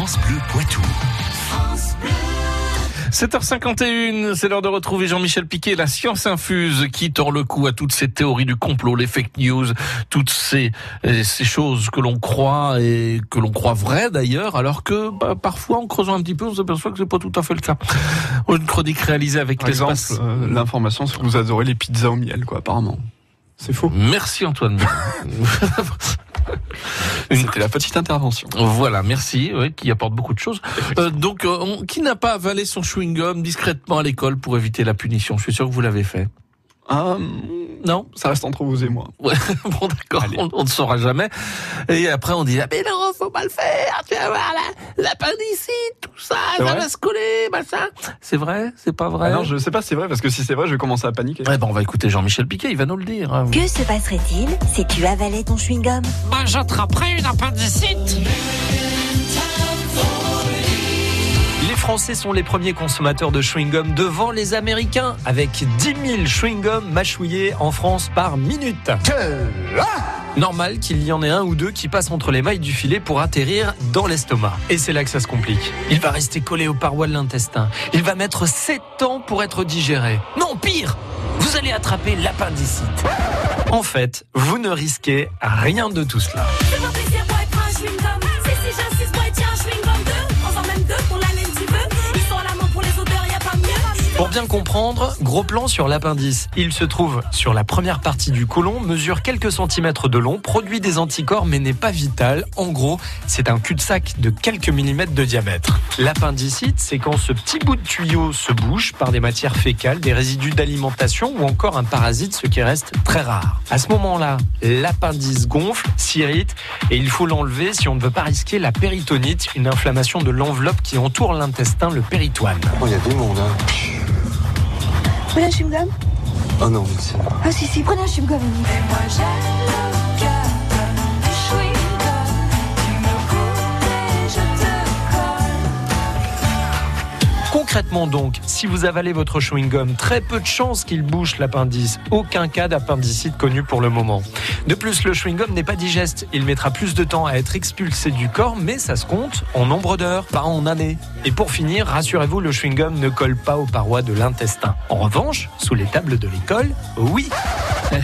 France Bleu Poitou. 7h51, c'est l'heure de retrouver Jean-Michel Piquet, la science infuse qui tord le cou à toutes ces théories du complot, les fake news, toutes ces, euh, ces choses que l'on croit et que l'on croit vraies d'ailleurs, alors que bah, parfois en creusant un petit peu, on s'aperçoit que c'est pas tout à fait le cas. Une chronique réalisée avec Par exemple, euh, l'information sur que vous adorez les pizzas au miel, quoi, apparemment. C'est faux. Merci Antoine. C'était la petite intervention. Voilà, merci, oui, qui apporte beaucoup de choses. Euh, donc, euh, on- qui n'a pas avalé son chewing-gum discrètement à l'école pour éviter la punition? Je suis sûr que vous l'avez fait. Ah, Non ça reste entre vous et moi. Ouais, bon d'accord, on, on ne saura jamais. Et après on dit ah mais non, faut pas le faire, tu vas voir la- l'appendicite, tout ça, ça va se coller, machin. C'est vrai, c'est pas vrai? Ah non, je sais pas si c'est vrai, parce que si c'est vrai, je vais commencer à paniquer. Ouais, ben on va écouter Jean-Michel Piquet, il va nous le dire. hein. Que se passerait-il si tu avalais ton chewing-gum? Ben, j'attraperai une appendicite. Les Français sont les premiers consommateurs de chewing-gum devant les Américains, avec 10 000 chewing-gums mâchouillés en France par minute. Normal qu'il y en ait un ou deux qui passent entre les mailles du filet pour atterrir dans l'estomac. Et c'est là que ça se complique. Il va rester collé aux parois de l'intestin. Il va mettre 7 ans pour être digéré. Non, pire Vous allez attraper l'appendicite. En fait, vous ne risquez rien de tout cela. Pour bien comprendre, gros plan sur l'appendice. Il se trouve sur la première partie du côlon, mesure quelques centimètres de long, produit des anticorps mais n'est pas vital. En gros, c'est un cul-de-sac de quelques millimètres de diamètre. L'appendicite, c'est quand ce petit bout de tuyau se bouche par des matières fécales, des résidus d'alimentation ou encore un parasite, ce qui reste très rare. À ce moment-là, l'appendice gonfle, s'irrite et il faut l'enlever si on ne veut pas risquer la péritonite, une inflammation de l'enveloppe qui entoure l'intestin, le péritoine. Oh, il y a du monde, hein. Prenez un chewing-gum Oh non, merci. Ah si, si, prenez un chewing-gum. Et moi j'ai le cœur du chewing-gum. Tu me coupes et je te colle. Concrètement donc, si vous avalez votre chewing-gum, très peu de chances qu'il bouche l'appendice. Aucun cas d'appendicite connu pour le moment. De plus, le chewing-gum n'est pas digeste. Il mettra plus de temps à être expulsé du corps, mais ça se compte en nombre d'heures, pas en années. Et pour finir, rassurez-vous, le chewing-gum ne colle pas aux parois de l'intestin. En revanche, sous les tables de l'école, oui.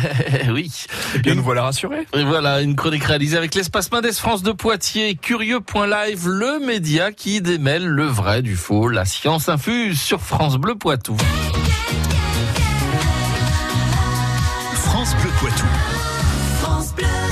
Oui. Eh bien, nous voilà rassurés. Et voilà, une chronique réalisée avec l'espace Mendes France de Poitiers, curieux.live, le média qui démêle le vrai du faux, la science infuse sur. France Bleu Poitou.